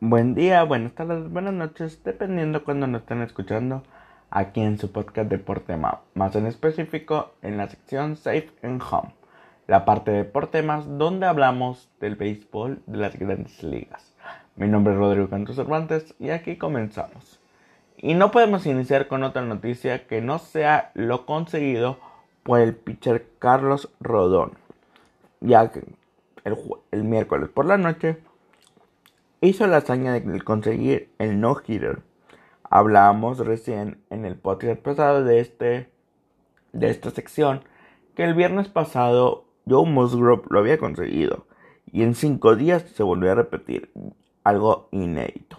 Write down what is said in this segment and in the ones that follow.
Buen día, buenas tardes, buenas noches, dependiendo cuando nos estén escuchando aquí en su podcast Deporte más en específico en la sección Safe and Home, la parte de Deportemas donde hablamos del béisbol de las grandes ligas. Mi nombre es Rodrigo Cantos Cervantes y aquí comenzamos. Y no podemos iniciar con otra noticia que no sea lo conseguido por el pitcher Carlos Rodón, ya que el, el miércoles por la noche hizo la hazaña de conseguir el no-hitter. Hablábamos recién en el podcast pasado de, este, de esta sección que el viernes pasado Joe Musgrove lo había conseguido y en cinco días se volvió a repetir, algo inédito.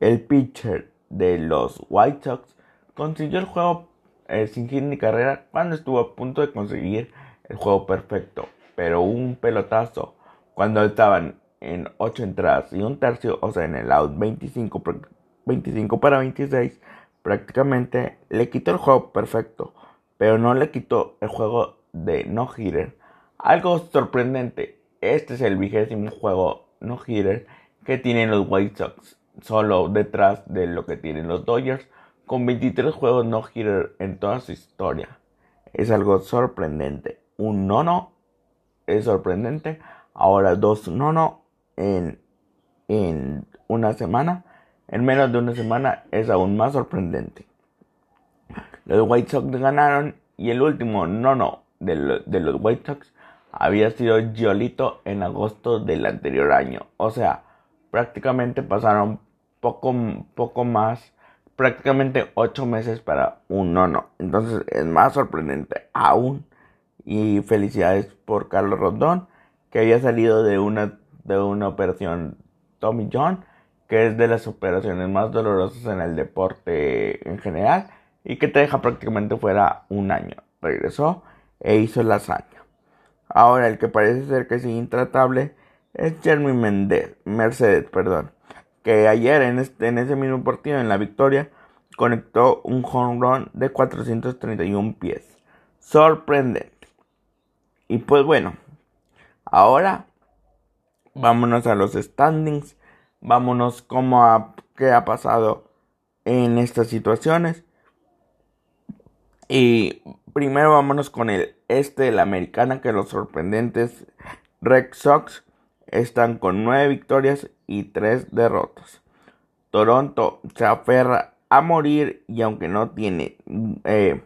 El pitcher de los White Sox consiguió el juego eh, sin hit ni carrera cuando estuvo a punto de conseguir el juego perfecto, pero un pelotazo cuando estaban en 8 entradas y un tercio, o sea, en el out 25, 25 para 26, prácticamente le quitó el juego perfecto, pero no le quitó el juego de no hitter. Algo sorprendente, este es el vigésimo juego no hitter que tienen los White Sox, solo detrás de lo que tienen los Dodgers, con 23 juegos no hitter en toda su historia. Es algo sorprendente. Un nono es sorprendente. Ahora dos nono en, una semana, en menos de una semana, es aún más sorprendente. Los White Sox ganaron y el último nono de, de los White Sox había sido Giolito en agosto del anterior año. O sea, prácticamente pasaron poco, poco más, prácticamente ocho meses para un nono. Entonces es más sorprendente aún. Y felicidades por Carlos Rondón, que había salido de una de una operación Tommy John, que es de las operaciones más dolorosas en el deporte en general y que te deja prácticamente fuera un año. Regresó e hizo la hazaña. Ahora el que parece ser que es intratable es Jeremy Mendez, Mercedes, perdón, que ayer en, este, en ese mismo partido, en la victoria, conectó un home run de 431 pies. Sorprendente. Y pues bueno, ahora vámonos a los standings, vámonos cómo qué ha pasado en estas situaciones. Y primero vámonos con el este de la americana, que los sorprendentes Red Sox están con nueve victorias y tres derrotas. Toronto se aferra a morir y aunque no tiene eh,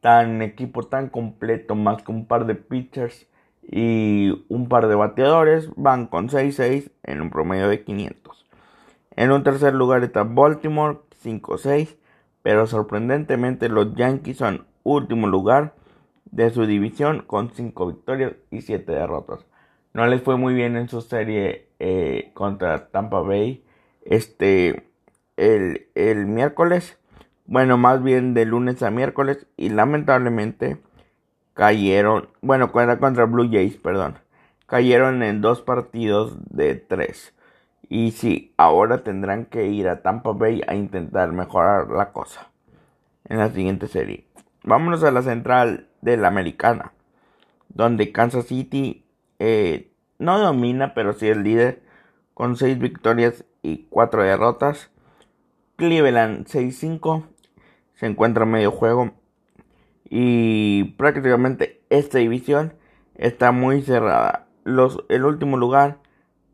tan equipo tan completo más que un par de pitchers, y un par de bateadores van con 6-6 en un promedio de 500. En un tercer lugar está Baltimore 5-6, pero sorprendentemente los Yankees son último lugar de su división con 5 victorias y 7 derrotas. No les fue muy bien en su serie eh, contra Tampa Bay este el, el miércoles. Bueno, más bien de lunes a miércoles y lamentablemente cayeron, bueno, era contra Blue Jays, perdón, cayeron en dos partidos de tres. Y sí, ahora tendrán que ir a Tampa Bay a intentar mejorar la cosa en la siguiente serie. Vámonos a la central de la americana, donde Kansas City eh, no domina, pero sí es líder, con seis victorias y cuatro derrotas. Cleveland 6-5, se encuentra medio juego y prácticamente esta división está muy cerrada. El último lugar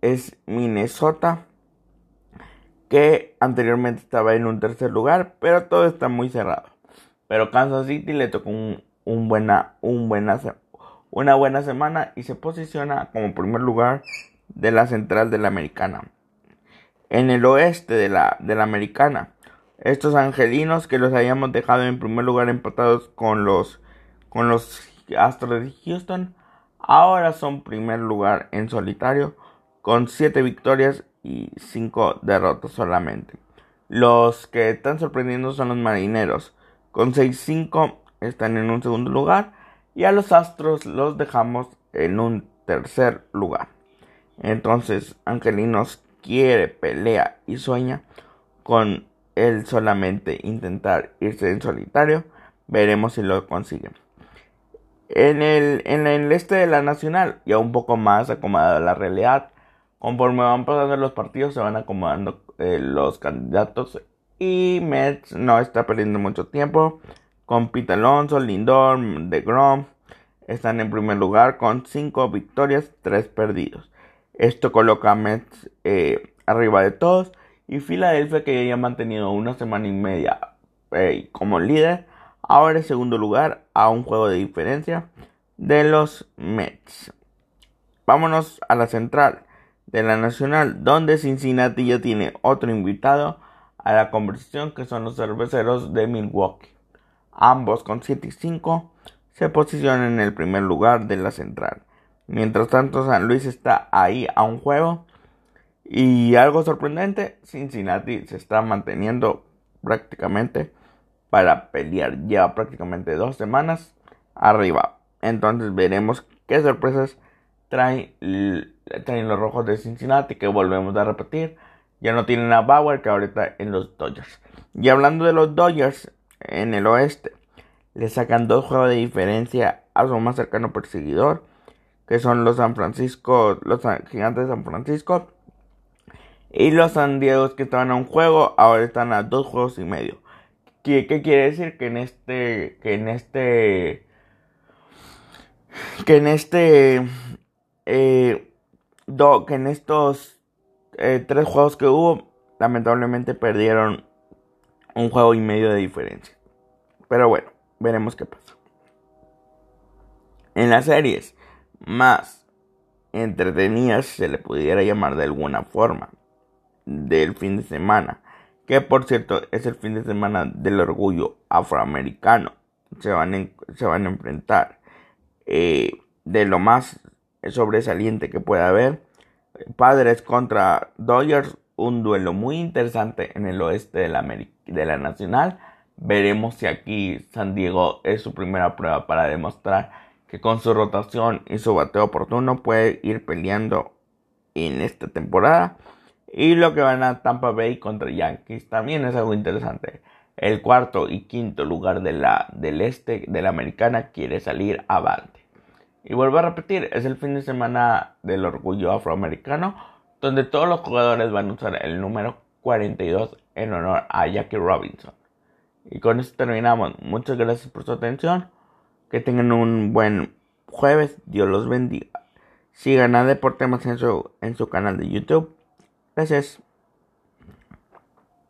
es Minnesota, que anteriormente estaba en un tercer lugar, pero todo está muy cerrado. Pero Kansas City le tocó una buena semana y se posiciona como primer lugar de la central de la americana. En el oeste de la americana estos angelinos que los habíamos dejado en primer lugar empatados con los, con los Astros de Houston, ahora son primer lugar en solitario con 7 victorias y 5 derrotas solamente. Los que están sorprendiendo son los marineros. Con 6-5 están en un segundo lugar. Y a los astros los dejamos en un tercer lugar. Entonces, Angelinos quiere, pelea y sueña con él solamente intentar irse en solitario. Veremos si lo consigue. En el, en el este de la Nacional, ya un poco más acomodado a la realidad, Conforme van pasando los partidos, se van acomodando eh, los candidatos y Mets no está perdiendo mucho tiempo. Con Pete Alonso, Lindor, DeGrom están en primer lugar con 5 victorias, 3 perdidos. Esto coloca a Mets eh, arriba de todos y Filadelfia que ya ha mantenido una semana y media como líder, ahora en segundo lugar a un juego de diferencia de los Mets. Vámonos a la central de la Nacional, donde Cincinnati ya tiene otro invitado a la conversación, que son los cerveceros de Milwaukee. Ambos con 7 y 5 se posicionan en el primer lugar de la central. Mientras tanto, San Luis está ahí a un juego. Y algo sorprendente, Cincinnati se está manteniendo prácticamente para pelear. Lleva prácticamente dos semanas arriba. Entonces veremos qué sorpresas traen, traen los rojos de Cincinnati, que volvemos a repetir. Ya no tienen a Bauer, que ahorita en los Dodgers. Y hablando de los Dodgers, en el oeste, le sacan dos juegos de diferencia a su más cercano perseguidor, que son los San Francisco, los gigantes de San Francisco. Y los San Diego que estaban a un juego, ahora están a dos juegos y medio. ¿Qué, quiere decir? Que en este, que en este, que en este eh, que en estos eh, tres juegos que hubo, lamentablemente perdieron un juego y medio de diferencia. Pero bueno, veremos qué pasa. En las series más entretenidas, se le pudiera llamar de alguna forma, del fin de semana, que por cierto es el fin de semana del orgullo afroamericano, se van, se van a enfrentar eh, de lo más sobresaliente que pueda haber. Padres contra Dodgers, un duelo muy interesante en el oeste de la, de la Nacional. Veremos si aquí San Diego es su primera prueba para demostrar que con su rotación y su bateo oportuno puede ir peleando en esta temporada. Y lo que van a Tampa Bay contra Yankees también es algo interesante. El cuarto y quinto lugar de la, del este de la americana quiere salir avante. Y vuelvo a repetir, es el fin de semana del orgullo afroamericano, donde todos los jugadores van a usar el número 42 en honor a Jackie Robinson. Y con esto terminamos. Muchas gracias por su atención. Que tengan un buen jueves. Dios los bendiga. Sigan a Deporte en su, en su canal de YouTube. Gracias.